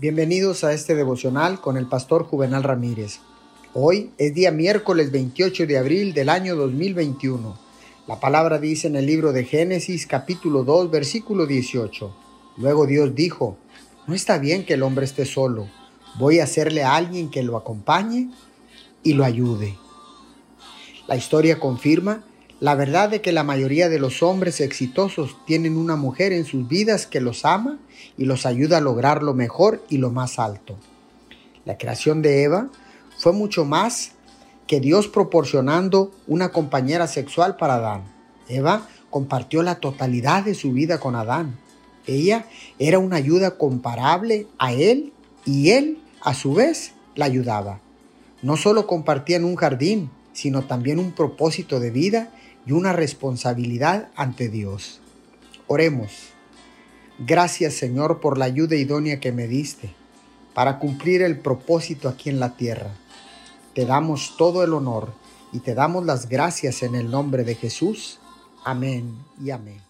Bienvenidos a este devocional con el pastor Juvenal Ramírez. Hoy es día miércoles 28 de abril del año 2021. La palabra dice en el libro de Génesis capítulo 2 versículo 18. Luego Dios dijo, no está bien que el hombre esté solo, voy a hacerle a alguien que lo acompañe y lo ayude. La historia confirma la verdad de que la mayoría de los hombres exitosos tienen una mujer en sus vidas que los ama y los ayuda a lograr lo mejor y lo más alto. La creación de Eva fue mucho más que Dios proporcionando una compañera sexual para Adán. Eva compartió la totalidad de su vida con Adán. Ella era una ayuda comparable a él y él, a su vez, la ayudaba. No solo compartían un jardín, sino también un propósito de vida y una responsabilidad ante Dios. Oremos. Gracias Señor por la ayuda idónea que me diste para cumplir el propósito aquí en la tierra. Te damos todo el honor y te damos las gracias en el nombre de Jesús. Amén y amén.